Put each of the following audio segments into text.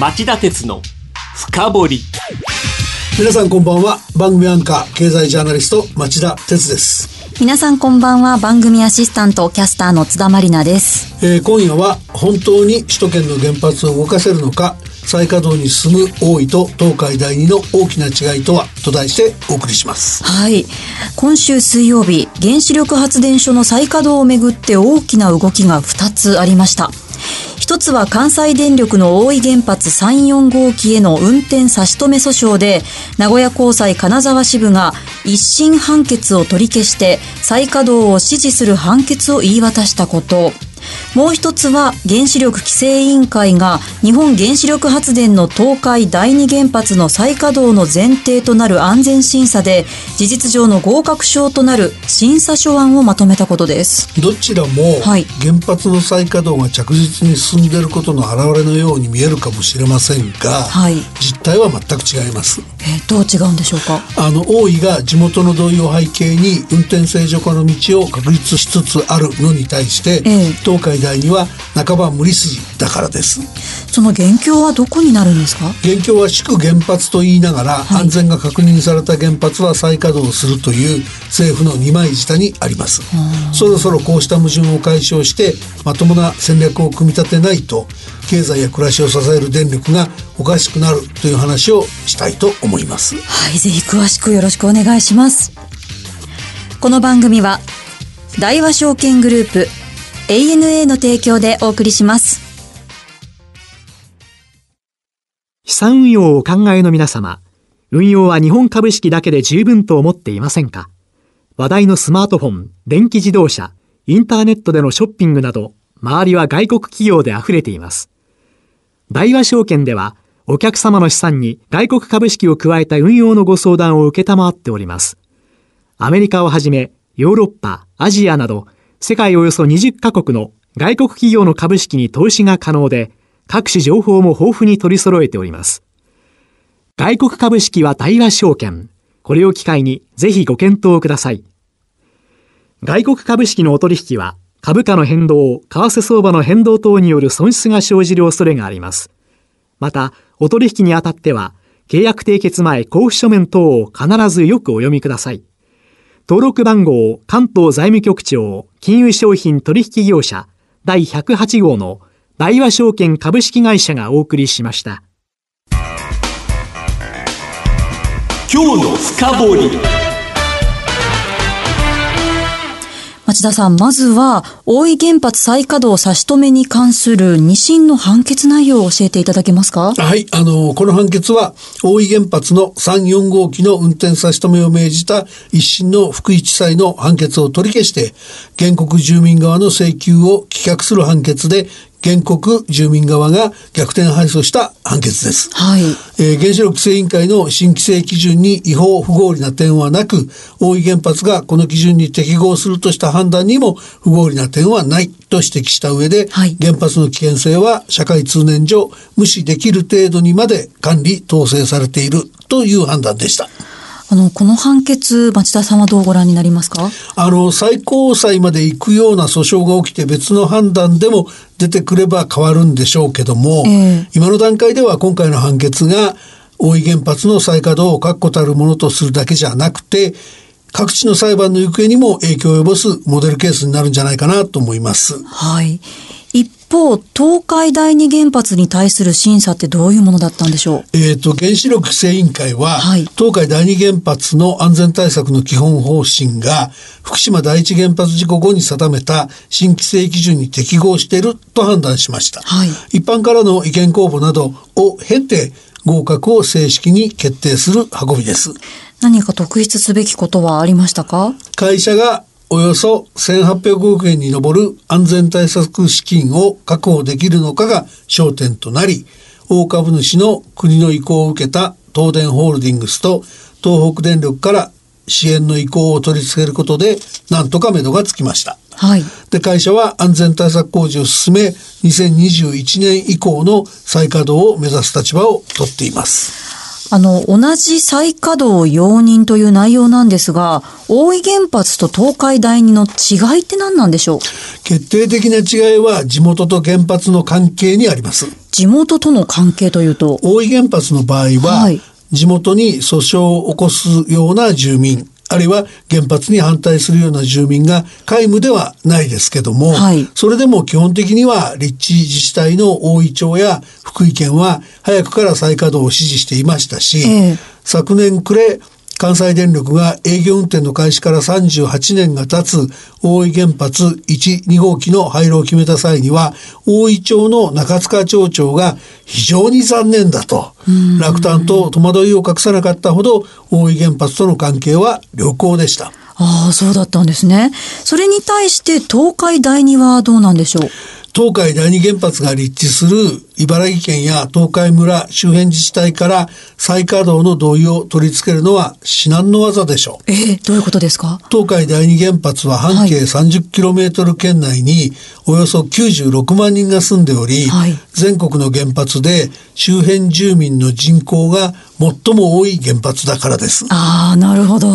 町田鉄の深掘り。皆さんこんばんは。番組アンカー経済ジャーナリスト町田鉄です。皆さんこんばんは。番組アシスタントキャスターの津田まりなです、えー今夜は本当に首都圏の原発を動かせるのか再稼働に進む大井と東海第二の大きな違いとはと題してお送りします。はい。今週水曜日原子力発電所の再稼働をめぐって大きな動きが2つありました一つは関西電力の大井原発3、4号機への運転差し止め訴訟で、名古屋高裁金沢支部が一審判決を取り消して再稼働を支持する判決を言い渡したこと。もう一つは原子力規制委員会が日本原子力発電の東海第二原発の再稼働の前提となる安全審査で事実上の合格証となる審査書案をまとめたことです。どちらもはい。原発の再稼働が着実に進んでいることの表れのように見えるかもしれませんが、はい。実態は全く違います。えーどう違うんでしょうか？あの大井が地元の同意を背景に運転正常化の道を確立しつつあるのに対して、ええ東海第二は半ば無理筋だからです。その元凶はどこになるんですか？現況は祝原発と言いながら、はい。安全が確認された原発は再稼働するという政府の二枚舌にあります。そろそろこうした矛盾を解消してまともな戦略を組み立てないと経済や暮らしを支える電力がおかしくなるという話をしたいと思います。はい、ぜひ詳しくよろしくお願いします。この番組は、大和証券グループ、ANA の提供でお送りします。資産運用をお考えの皆様、運用は日本株式だけで十分と思っていませんか？話題のスマートフォン、電気自動車、インターネットでのショッピングなど、周りは外国企業で溢れています。大和証券では、お客様の資産に外国株式を加えた運用のご相談を受けたまわっております。アメリカをはじめ、ヨーロッパ、アジアなど、世界およそ20カ国の外国企業の株式に投資が可能で、各種情報も豊富に取り揃えております。外国株式は大和証券。これを機会にぜひご検討ください。外国株式のお取引は、株価の変動、為替相場の変動等による損失が生じる恐れがあります。また、お取引にあたっては、契約締結前交付書面等を必ずよくお読みください。登録番号関東財務局長金融商品取引業者第108号の大和証券株式会社がお送りしました。今日の深掘町田さん、まずは、大井原発再稼働差し止めに関する2審の判決内容を教えていただけますか？はい、あの、この判決は、大井原発の3、4号機の運転差し止めを命じた一審の福井地裁の判決を取り消して、原告住民側の請求を棄却する判決で、原告住民側が逆転敗訴した判決です。はい。えー原子力規制委員会の新規制基準に違法不合理な点はなく、大井原発がこの基準に適合するとした判断にも不合理な点はないと指摘した上で、はい原発の危険性は社会通念上無視できる程度にまで管理統制されているという判断でした。あの、この判決、町田さんはどうご覧になりますか？あの、最高裁まで行くような訴訟が起きて別の判断でも出てくれば変わるんでしょうけども、ええ今の段階では今回の判決が大井原発の再稼働を確固たるものとするだけじゃなくて、各地の裁判の行方にも影響を及ぼすモデルケースになるんじゃないかなと思います。はい。一方、東海第二原発に対する審査ってどういうものだったんでしょう？えっ、と、原子力規制委員会は、はい東海第二原発の安全対策の基本方針が、福島第一原発事故後に定めた新規制基準に適合していると判断しました。はい一般からの意見公募などを経て、合格を正式に決定する運びです。何か特筆すべきことはありましたか？会社がおよそ1800億円に上る安全対策資金を確保できるのかが焦点となり、大株主の国の意向を受けた東電ホールディングスと東北電力から支援の意向を取り付けることで、なんとか目処がつきました。はい。で、会社は安全対策工事を進め、2021年以降の再稼働を目指す立場を取っています。あの、同じ再稼働容認という内容なんですが、大井原発と東海第二の違いって何なんでしょう？決定的な違いは地元と原発の関係にあります。地元との関係というと？大井原発の場合は、はい。地元に訴訟を起こすような住民あるいは原発に反対するような住民が皆無ではないですけども、はい。それでも基本的には立地自治体の大井町や福井県は早くから再稼働を支持していましたし、ええ。昨年暮れ関西電力が営業運転の開始から38年が経つ大井原発1、2号機の廃炉を決めた際には、大井町の中塚町長が非常に残念だと、落胆と戸惑いを隠さなかったほど、大井原発との関係は良好でした。ああそうだったんですね。それに対して東海第二はどうなんでしょう？東海第二原発が立地する茨城県や東海村周辺自治体から再稼働の同意を取り付けるのは至難の技でしょう。ええどういうことですか？東海第二原発は半径 30km 圏内におよそ96万人が住んでおり、はい。全国の原発で周辺住民の人口が最も多い原発だからです。ああなるほど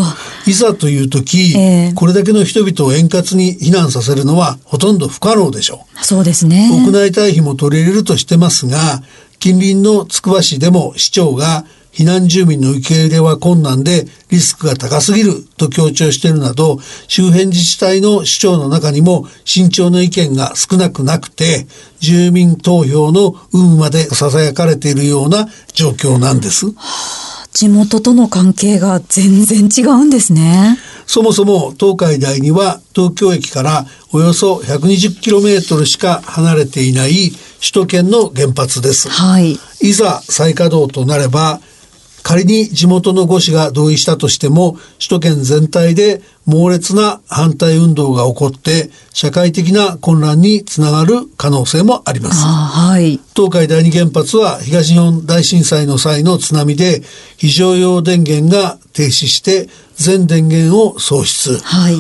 いざという時、ええこれだけの人々を円滑に避難させるのはほとんど不可能でしょう。そうですね屋内退避も取り入れるとしてますが、近隣のつくば市でも市長が避難住民の受け入れは困難でリスクが高すぎると強調しているなど、周辺自治体の市長の中にも慎重な意見が少なくなくて、住民投票の有無まで囁かれているような状況なんです。地元との関係が全然違うんですねそもそも東海第二は東京駅からおよそ 120km しか離れていない首都圏の原発です。はいいざ再稼働となれば仮に地元の5市が同意したとしても首都圏全体で猛烈な反対運動が起こって社会的な混乱につながる可能性もあります。はい東海第二原発は東日本大震災の際の津波で非常用電源が停止して全電源を喪失。はい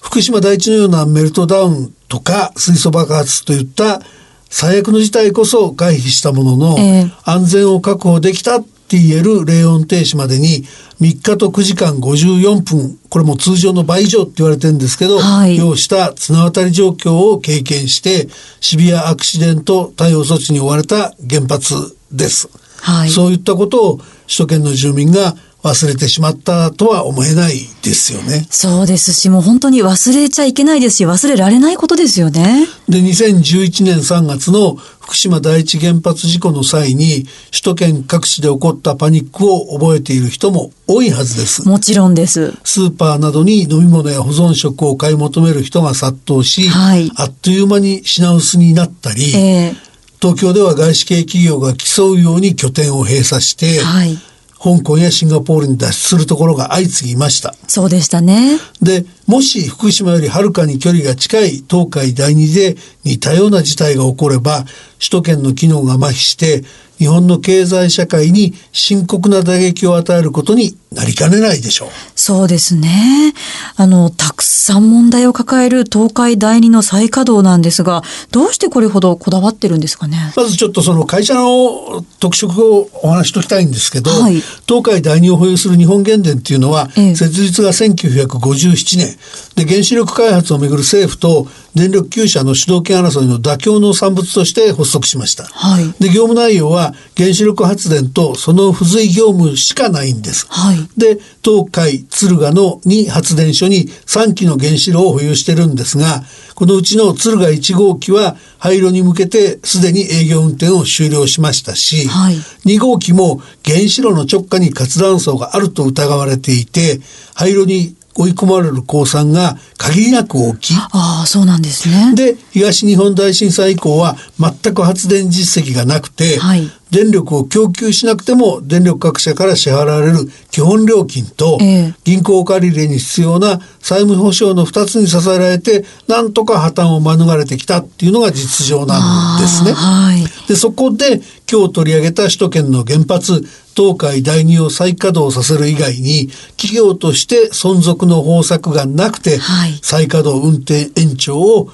福島第一のようなメルトダウンとか水素爆発といった最悪の事態こそ回避したものの、ええ安全を確保できたって言える冷温停止までに3日と9時間54分これも通常の倍以上って言われてるんですけど、はい要した綱渡り状況を経験してシビアアクシデント対応措置に追われた原発です。はいそういったことを首都圏の住民が忘れてしまったとは思えないですよね。そうです。しもう本当に忘れちゃいけないですし忘れられないことですよね。で、2011年3月の福島第一原発事故の際に、首都圏各地で起こったパニックを覚えている人も多いはずです。もちろんです。スーパーなどに飲み物や保存食を買い求める人が殺到し、はい。あっという間に品薄になったり、え東京では外資系企業が競うように拠点を閉鎖して、えはい香港やシンガポールに脱出するところが相次ぎました。そうでしたねで、もし福島よりはるかに距離が近い東海第二で似たような事態が起これば、首都圏の機能が麻痺して、日本の経済社会に深刻な打撃を与えることになりかねないでしょう。そうですね。あの、たくさん問題を抱える東海第二の再稼働なんですが、どうしてこれほどこだわってるんですかね？まずちょっとその会社の特色をお話しときたいんですけど、はい東海第二を保有する日本原電っていうのは、ええ設立が1957年で原子力開発をめぐる政府と電力9社の主導権争いの妥協の産物として発足しました。はい。で業務内容は原子力発電とその付随業務しかないんです。はい。で東海敦賀の2発電所に3基の原子炉を保有してるんですがこのうちの敦賀1号機は廃炉に向けてすでに営業運転を終了しましたし、はい2号機も原子炉の直下に活断層があると疑われていて廃炉に追い込まれる降参が限りなく大きい。ああ、そうなんですね。で東日本大震災以降は全く発電実績がなくて、はい電力を供給しなくても電力各社から支払われる基本料金と、ええ銀行借り入れに必要な債務保証の2つに支えられてなんとか破綻を免れてきたっていうのが実情なんですね。はい。でそこで今日取り上げた首都圏の原発東海第二を再稼働させる以外に企業として存続の方策がなくて、はい再稼働運転延長を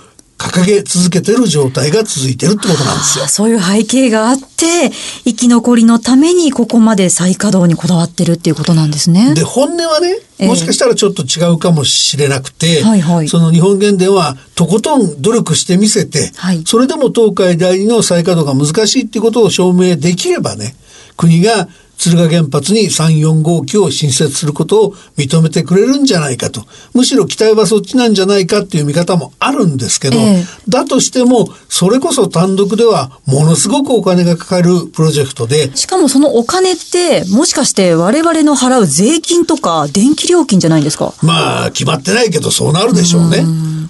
掲げ続けてる状態が続いてるってことなんですよあ。そういう背景があって、生き残りのためにここまで再稼働にこだわってるっていうことなんですね。で、本音はね、ええもしかしたらちょっと違うかもしれなくて、はいはいその日本原電はとことん努力してみせて、はいそれでも東海第二の再稼働が難しいっていうことを証明できればね、国が敦賀原発に3、4号機を新設することを認めてくれるんじゃないかと。むしろ期待はそっちなんじゃないかっていう見方もあるんですけど、ええだとしても、それこそ単独ではものすごくお金がかかるプロジェクトで、しかもそのお金って、もしかして我々の払う税金とか電気料金じゃないんですか？まあ、決まってないけど、そうなるでしょうね。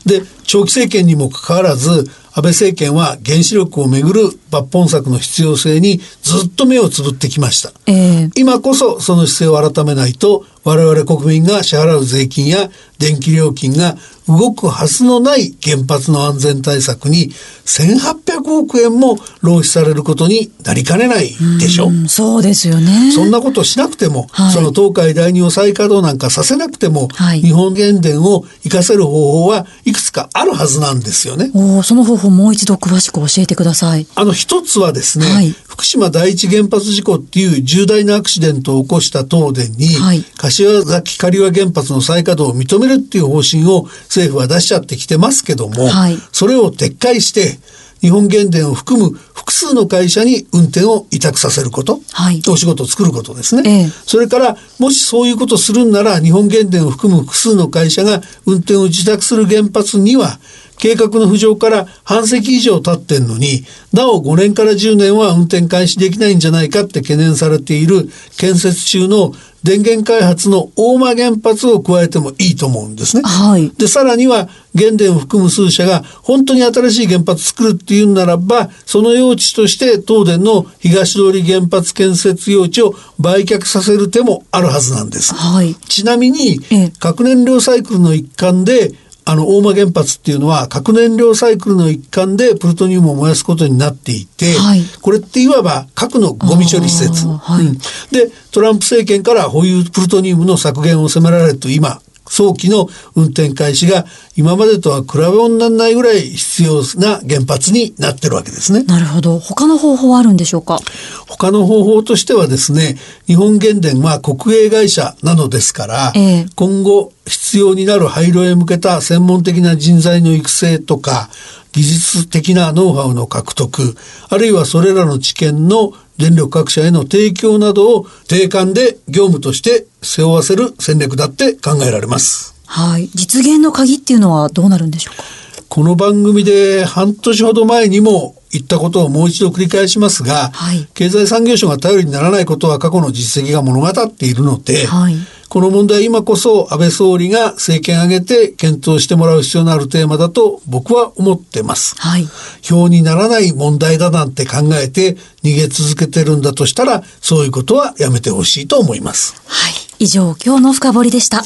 で、長期政権にもかかわらず、安倍政権は原子力をめぐる抜本策の必要性にずっと目をつぶってきました。ええ今こそその姿勢を改めないと、我々国民が支払う税金や電気料金が動くはずのない原発の安全対策に1800億円も浪費されることになりかねないでしょ。うんそうですよね。そんなことしなくても、はいその東海第二を再稼働なんかさせなくても、はい日本原電を活かせる方法はいくつかあるはずなんですよね。おーその方法もう一度詳しく教えてください。あの一つはですね、はい福島第一原発事故っていう重大なアクシデントを起こした東電に、はい柏崎刈羽原発の再稼働を認めるっていう方針を政府は出しちゃってきてますけども、はい。それを撤回して、日本原電を含む複数の会社に運転を委託させること、はい。お仕事を作ることですね。ええ。それから、もしそういうことをするんなら、日本原電を含む複数の会社が運転を受託する原発には、計画の浮上から半世紀以上経ってんのに、なお5年から10年は運転開始できないんじゃないかって懸念されている建設中の電源開発の大間原発を加えてもいいと思うんですね。はい。で、さらには、原電を含む数社が本当に新しい原発作るっていうんならば、その用地として東電の東通り原発建設用地を売却させる手もあるはずなんです。はい。ちなみにええ、核燃料サイクルの一環で、あの、大間原発っていうのは核燃料サイクルの一環でプルトニウムを燃やすことになっていて、はい。これっていわば核のゴミ処理施設。はい。うん。で、トランプ政権から保有プルトニウムの削減を迫られると今、早期の運転開始が今までとは比べ物にならないぐらい必要な原発になってるわけですね。なるほど。他の方法はあるんでしょうか？他の方法としてはですね、日本原電は国営会社なのですから、ええ今後必要になる廃炉へ向けた専門的な人材の育成とか、技術的なノウハウの獲得、あるいはそれらの知見の電力各社への提供などを定款で業務として背負わせる戦略だって考えられます。はい。実現の鍵っていうのはどうなるんでしょうか？この番組で半年ほど前にも言ったことをもう一度繰り返しますが、はい経済産業省が頼りにならないことは過去の実績が物語っているので、はいこの問題は今こそ安倍総理が政権挙げて検討してもらう必要のあるテーマだと僕は思ってます。はい。票にならない問題だなんて考えて逃げ続けてるんだとしたら、そういうことはやめてほしいと思います。はい。以上、今日の深掘りでした。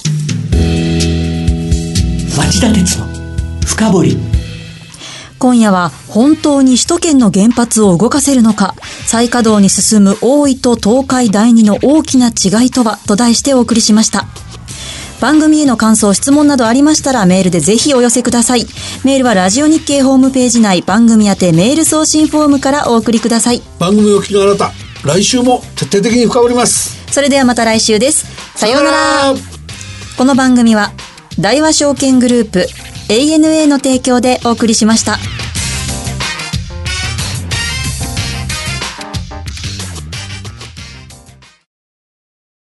町田鉄の深掘り今夜は本当に首都圏の原発を動かせるのか。再稼働に進む大井と東海第二の大きな違いとは？と題してお送りしました。番組への感想質問などありましたらメールでぜひお寄せください。メールはラジオ日経ホームページ内番組宛てメール送信フォームからお送りください。番組を聞きのあなた、来週も徹底的に深掘ります。それではまた来週です。さようなら。さようなら。この番組は大和証券グループ ANA の提供でお送りしました。